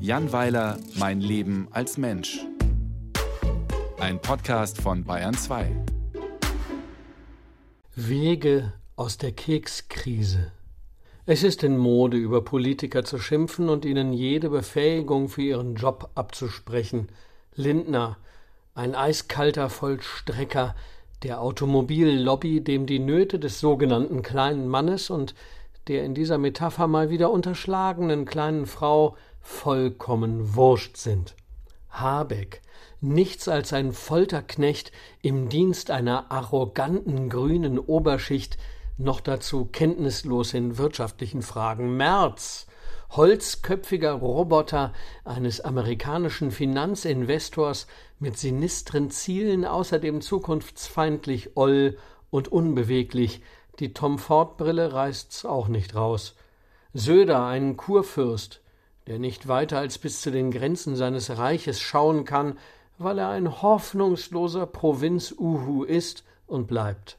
Jan Weiler, Mein Leben als Mensch. Ein Podcast von Bayern 2. Wege aus der Kekskrise. Es ist in Mode, über Politiker zu schimpfen und ihnen jede Befähigung für ihren Job abzusprechen. Lindner, ein eiskalter Vollstrecker der Automobillobby, dem die Nöte des sogenannten kleinen Mannes und der in dieser Metapher mal wieder unterschlagenen kleinen Frau vollkommen wurscht sind. Habeck, nichts als ein Folterknecht im Dienst einer arroganten grünen Oberschicht, noch dazu kenntnislos in wirtschaftlichen Fragen. Merz, holzköpfiger Roboter eines amerikanischen Finanzinvestors mit sinistren Zielen, außerdem zukunftsfeindlich oll und unbeweglich, die Tom Ford Brille reißt's auch nicht raus. Söder, ein Kurfürst, der nicht weiter als bis zu den Grenzen seines Reiches schauen kann, weil er ein hoffnungsloser Provinz-Uhu ist und bleibt.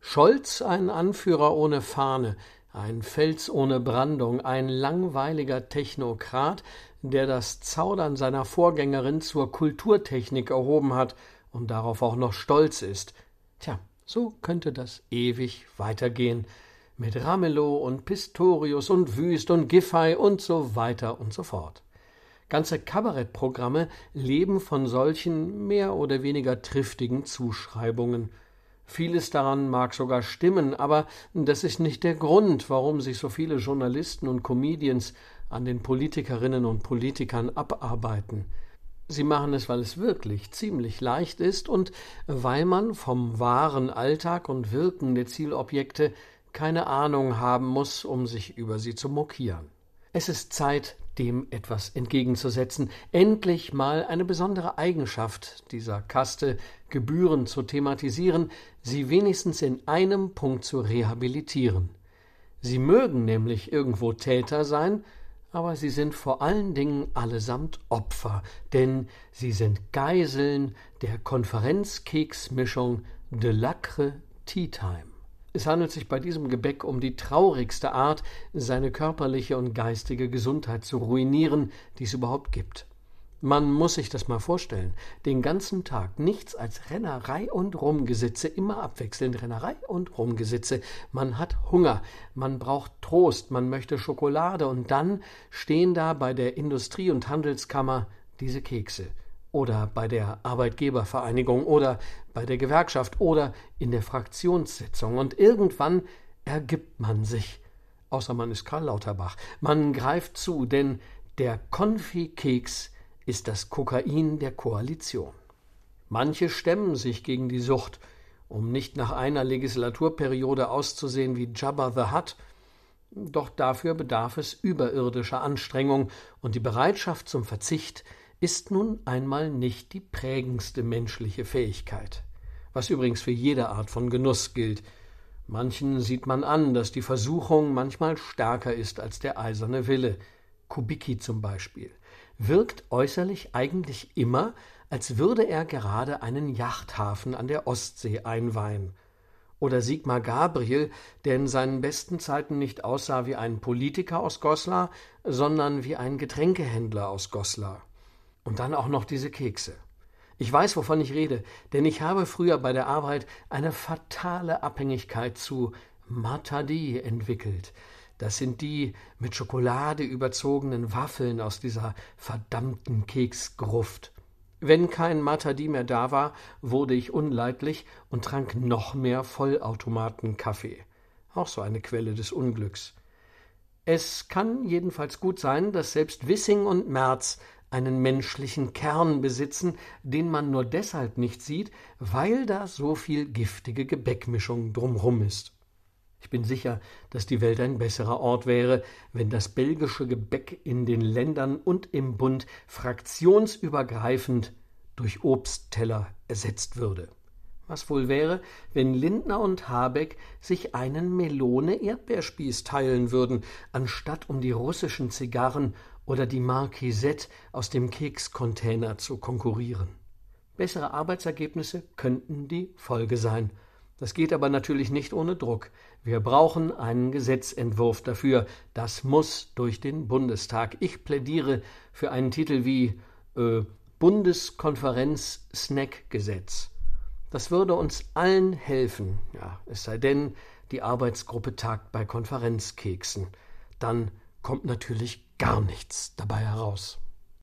Scholz, ein Anführer ohne Fahne, ein Fels ohne Brandung, ein langweiliger Technokrat, der das Zaudern seiner Vorgängerin zur Kulturtechnik erhoben hat und darauf auch noch stolz ist. Tja, so könnte das ewig weitergehen mit Ramelow und Pistorius und Wüst und Giffey und so weiter und so fort. Ganze Kabarettprogramme leben von solchen mehr oder weniger triftigen Zuschreibungen. Vieles daran mag sogar stimmen, aber das ist nicht der Grund, warum sich so viele Journalisten und Comedians an den Politikerinnen und Politikern abarbeiten. Sie machen es, weil es wirklich ziemlich leicht ist und weil man vom wahren Alltag und Wirken der Zielobjekte keine Ahnung haben muss, um sich über sie zu mokieren. Es ist Zeit, dem etwas entgegenzusetzen, endlich mal eine besondere Eigenschaft dieser Kaste gebührend zu thematisieren, sie wenigstens in einem Punkt zu rehabilitieren. Sie mögen nämlich irgendwo Täter sein, aber sie sind vor allen Dingen allesamt Opfer, denn sie sind Geiseln der Konferenzkeksmischung Del'acre Tea Time. Es handelt sich bei diesem Gebäck um die traurigste Art, seine körperliche und geistige Gesundheit zu ruinieren, die es überhaupt gibt. Man muss sich das mal vorstellen. Den ganzen Tag nichts als Rennerei und Rumgesitze, immer abwechselnd Rennerei und Rumgesitze. Man hat Hunger, man braucht Trost, man möchte Schokolade und dann stehen da bei der Industrie- und Handelskammer diese Kekse. Oder bei der Arbeitgebervereinigung oder bei der Gewerkschaft oder in der Fraktionssitzung. Und irgendwann ergibt man sich. Außer man ist Karl Lauterbach. Man greift zu, denn der Konfikeks ist das Kokain der Koalition. Manche stemmen sich gegen die Sucht, um nicht nach einer Legislaturperiode auszusehen wie Jabba the Hutt, doch dafür bedarf es überirdischer Anstrengung, und die Bereitschaft zum Verzicht ist nun einmal nicht die prägendste menschliche Fähigkeit, was übrigens für jede Art von Genuss gilt. Manchen sieht man an, dass die Versuchung manchmal stärker ist als der eiserne Wille. Kubicki zum Beispiel wirkt äußerlich eigentlich immer, als würde er gerade einen Yachthafen an der Ostsee einweihen. Oder Sigmar Gabriel, der in seinen besten Zeiten nicht aussah wie ein Politiker aus Goslar, sondern wie ein Getränkehändler aus Goslar. Und dann auch noch diese Kekse. Ich weiß, wovon ich rede, denn ich habe früher bei der Arbeit eine fatale Abhängigkeit zu Matadi entwickelt. Das sind die mit Schokolade überzogenen Waffeln aus dieser verdammten Keksgruft. Wenn kein Matadi mehr da war, wurde ich unleidlich und trank noch mehr Vollautomaten-Kaffee. Auch so eine Quelle des Unglücks. Es kann jedenfalls gut sein, dass selbst Wissing und Merz einen menschlichen Kern besitzen, den man nur deshalb nicht sieht, weil da so viel giftige Gebäckmischung drumrum ist. Ich bin sicher, dass die Welt ein besserer Ort wäre, wenn das belgische Gebäck in den Ländern und im Bund fraktionsübergreifend durch Obstteller ersetzt würde. Was wohl wäre, wenn Lindner und Habeck sich einen Melone-Erdbeerspieß teilen würden, anstatt um die russischen Zigarren oder die Marquisette aus dem Kekscontainer zu konkurrieren. Bessere Arbeitsergebnisse könnten die Folge sein. Das geht aber natürlich nicht ohne Druck. Wir brauchen einen Gesetzentwurf dafür. Das muss durch den Bundestag. Ich plädiere für einen Titel wie äh, Bundeskonferenz-Snack-Gesetz. Das würde uns allen helfen, ja, es sei denn, die Arbeitsgruppe tagt bei Konferenzkeksen. Dann kommt natürlich gar nichts dabei heraus.